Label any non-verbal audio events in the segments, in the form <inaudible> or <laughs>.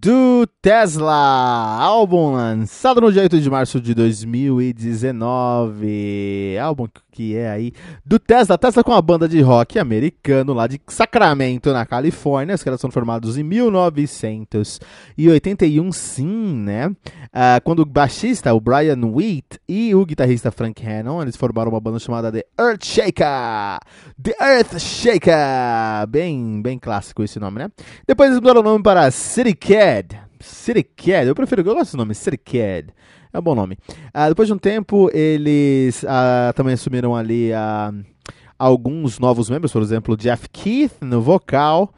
do Tesla, álbum lançado no dia 8 de março de 2019. Álbum que é aí do Tesla, Tesla com a banda de rock americano lá de Sacramento, na Califórnia. Os caras foram formados em 1981, sim, né? Uh, quando o baixista, o Brian Wheat, e o guitarrista Frank Hannon, eles formaram uma banda chamada The Earth Shaker. The Earth Shaker! Bem, bem clássico esse nome, né? Depois eles mudaram o nome para City Cad. City Cad, eu prefiro, eu gosto do nome, City Cad. É um bom nome. Uh, depois de um tempo, eles uh, também assumiram ali uh, alguns novos membros, por exemplo, Jeff Keith no vocal,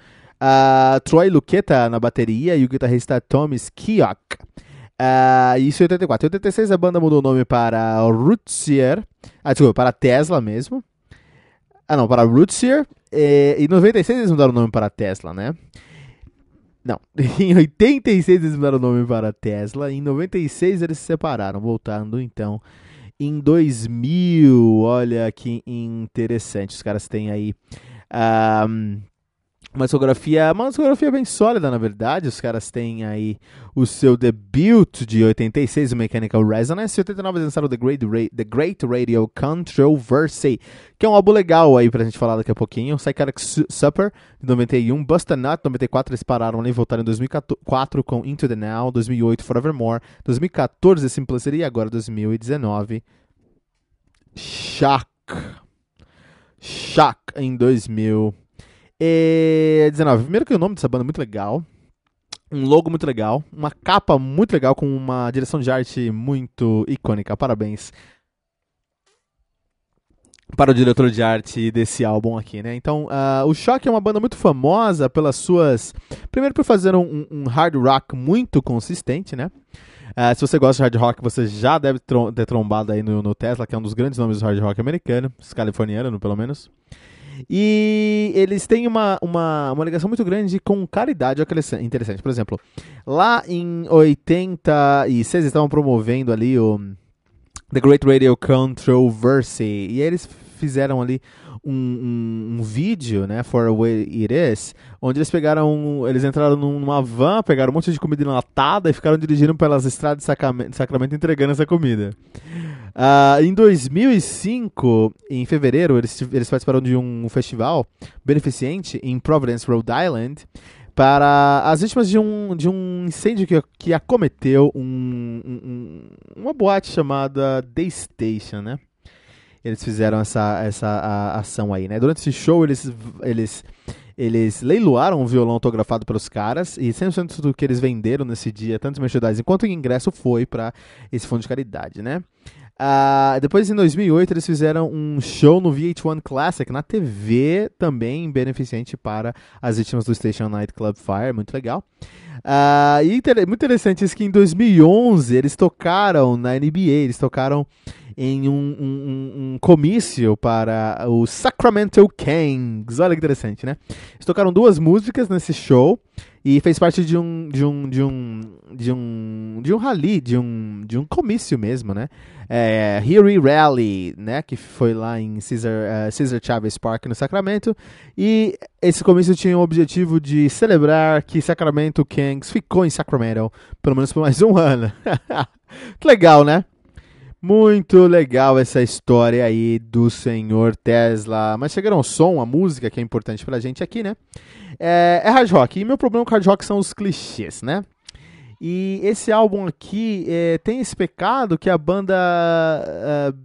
Troy Luqueta na bateria e o guitarrista Thomas Kiok. isso em 84. Em 86 a banda mudou o nome para Rootsier, ah, desculpa, para Tesla mesmo. Ah não, para Rootsier. E em 96 eles mudaram o nome para Tesla, né? Não, <laughs> em 86 eles mudaram o nome para Tesla, em 96 eles se separaram, voltando então em 2000. Olha que interessante, os caras têm aí um, uma discografia, uma discografia bem sólida, na verdade. Os caras têm aí o seu debut de 86, o Mechanical Resonance, e 89 eles lançaram The Great, The Great Radio Controversy, que é um álbum legal aí pra gente falar daqui a pouquinho. Psychotic Supper, de 91, Bust a Nut, 94 eles pararam ali e voltaram em 2004 com Into the Now, 2008 Forevermore, 2014 Simplicity e agora 2019 Shock. Shock em 2000 e 19. Primeiro que o nome dessa banda é muito legal. Um logo muito legal. Uma capa muito legal com uma direção de arte muito icônica. Parabéns para o diretor de arte desse álbum aqui, né? Então, uh, o Shock é uma banda muito famosa pelas suas. Primeiro, por fazer um, um hard rock muito consistente, né? Uh, se você gosta de hard rock, você já deve ter trombado aí no, no, Tesla, que é um dos grandes nomes do hard rock americano, californiano, pelo menos. E eles têm uma, uma, uma ligação muito grande com caridade. Olha que interessante. Por exemplo, lá em 86 eles estavam promovendo ali o The Great Radio Controversy. E eles fizeram ali um, um, um, vídeo, né, For the Way It Is, onde eles pegaram, eles entraram numa van, pegaram um monte de comida enlatada e ficaram dirigindo pelas estradas de Sacramento, Sacramento entregando essa comida. Uh, em 2005, em fevereiro, eles, eles participaram de um festival beneficente em Providence, Rhode Island, para as vítimas de um, de um incêndio que, que acometeu um, um, uma boate chamada The Station, né? Eles fizeram essa, essa a, ação aí, né? Durante esse show, eles, eles, eles leiloaram um violão autografado pelos caras e 100% do que eles venderam nesse dia, tanto merchandising quanto ingresso, foi para esse fundo de caridade, né? Uh, depois, em 2008, eles fizeram um show no VH1 Classic, na TV, também beneficente para as vítimas do Station Night Club Fire, muito legal. Uh, e inter muito interessante isso que em 2011 eles tocaram na NBA, eles tocaram em um, um, um, comício para o Sacramento Kings. Olha que interessante, né? Eles tocaram duas músicas nesse show e fez parte de um de um de um de um de um rally, de um de um comício mesmo, né? É, Huey Rally, né, que foi lá em Caesar, uh, Caesar Chavez Park no Sacramento, e esse comício tinha o objetivo de celebrar que Sacramento Kings ficou em Sacramento pelo menos por mais um ano. <laughs> legal, né? Muito legal essa história aí do senhor Tesla. Mas chegaram ao som, a música que é importante pra gente aqui, né? É, é hard rock. E meu problema com hard rock são os clichês, né? E esse álbum aqui é, tem esse pecado que a banda, uh,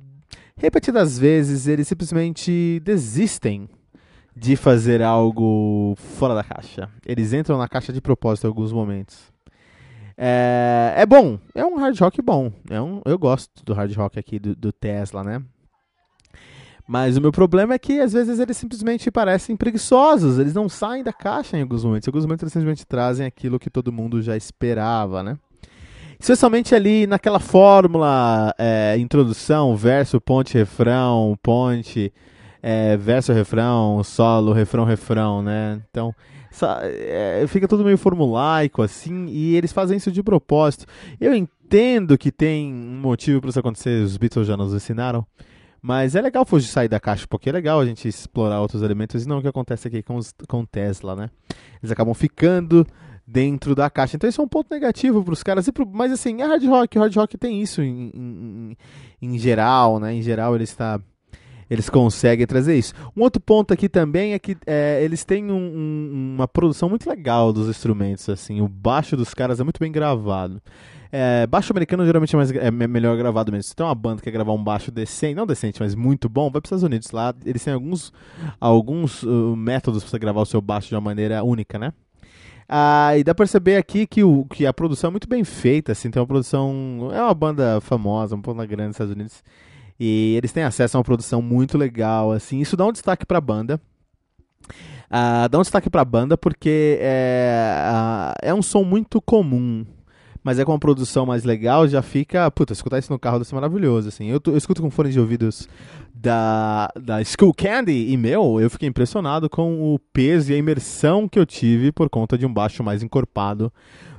repetidas vezes, eles simplesmente desistem de fazer algo fora da caixa. Eles entram na caixa de propósito em alguns momentos. É, é bom, é um hard rock bom. É um, eu gosto do hard rock aqui do, do Tesla, né? Mas o meu problema é que às vezes eles simplesmente parecem preguiçosos, eles não saem da caixa em alguns momentos. Em alguns momentos eles simplesmente trazem aquilo que todo mundo já esperava, né? Especialmente ali naquela fórmula é, introdução, verso, ponte, refrão, ponte, é, verso, refrão, solo, refrão, refrão, né? Então, é, fica tudo meio formulaico assim, e eles fazem isso de propósito. Eu entendo que tem um motivo para isso acontecer, os Beatles já nos ensinaram. Mas é legal fugir sair da caixa, porque é legal a gente explorar outros elementos e não o que acontece aqui com, os, com Tesla, né? Eles acabam ficando dentro da caixa. Então isso é um ponto negativo para os caras. Pro, mas assim, é hard rock, hard rock tem isso em, em, em, geral, né? Em geral ele está eles conseguem trazer isso. Um outro ponto aqui também é que é, eles têm um, um, uma produção muito legal dos instrumentos. assim O baixo dos caras é muito bem gravado. É, baixo americano geralmente é, mais, é melhor gravado mesmo. Se tem uma banda que quer gravar um baixo decente, não decente, mas muito bom, vai para os Estados Unidos. Lá eles têm alguns, alguns uh, métodos para você gravar o seu baixo de uma maneira única, né? Ah, e dá pra perceber aqui que, o, que a produção é muito bem feita, assim, tem uma produção. É uma banda famosa, uma banda grande nos Estados Unidos. E eles têm acesso a uma produção muito legal, assim. Isso dá um destaque pra banda. Uh, dá um destaque pra banda porque é, uh, é um som muito comum. Mas é com uma produção mais legal, já fica. Puta, escutar isso no carro deve ser maravilhoso. Assim. Eu, eu escuto com fones de ouvidos da, da School Candy e, meu, eu fiquei impressionado com o peso e a imersão que eu tive por conta de um baixo mais encorpado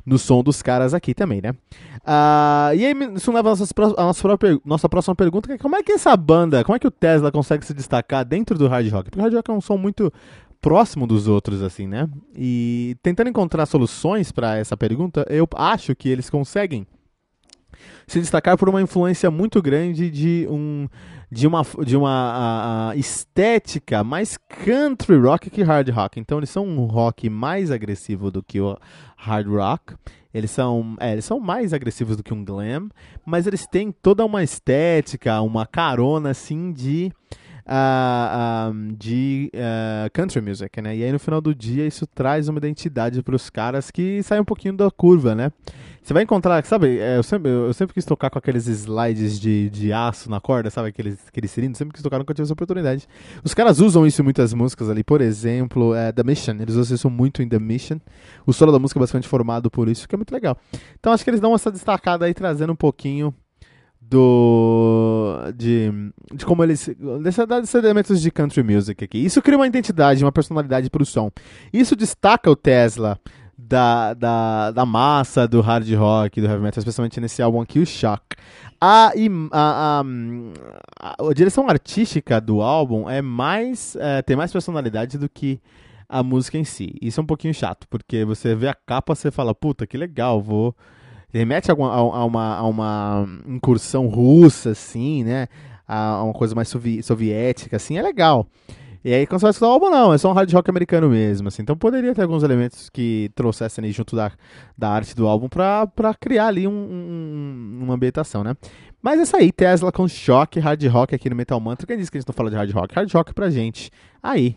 no som dos caras aqui também, né? Uh, e aí isso leva a nossa, a nossa, própria, nossa próxima pergunta, que é como é que essa banda, como é que o Tesla consegue se destacar dentro do hard rock? Porque o hard rock é um som muito próximo dos outros, assim, né? E tentando encontrar soluções para essa pergunta, eu acho que eles conseguem se destacar por uma influência muito grande de um de uma, de uma a, a estética mais country rock que hard rock. Então eles são um rock mais agressivo do que o hard rock. Eles são, é, eles são mais agressivos do que um glam, mas eles têm toda uma estética, uma carona assim de uh, um, de uh, country music, né? E aí no final do dia isso traz uma identidade para os caras que saem um pouquinho da curva, né? Você vai encontrar, sabe, é, eu sempre, eu sempre quis tocar com aqueles slides de, de aço na corda, sabe, aqueles, aqueles cilindros, sempre quis tocar, nunca tive essa oportunidade. Os caras usam isso em muitas músicas ali, por exemplo, é, The Mission, eles usam isso muito em The Mission. O solo da música é bastante formado por isso, que é muito legal. Então acho que eles dão essa destacada aí, trazendo um pouquinho do de, de como eles desses elementos de country music aqui. Isso cria uma identidade, uma personalidade para o som. Isso destaca o Tesla da, da, da massa do hard rock, do heavy metal, especialmente nesse álbum aqui, o Shock. A, a, a, a, direção artística do álbum é mais é, tem mais personalidade do que a música em si. Isso é um pouquinho chato, porque você vê a capa você fala, puta, que legal, vou remete a, a, a, uma, a uma incursão russa, assim, né? A, uma coisa mais sovi soviética, assim, é legal. E aí, quando você vai escutar o álbum, não, é só um hard rock americano mesmo, assim. Então poderia ter alguns elementos que trouxessem ali junto da, da arte do álbum pra, pra criar ali um, um, uma ambientação, né? Mas é isso aí, Tesla com choque, hard rock aqui no Metal Mantra. Quem disse que a gente não fala de hard rock? Hard rock pra gente. Aí,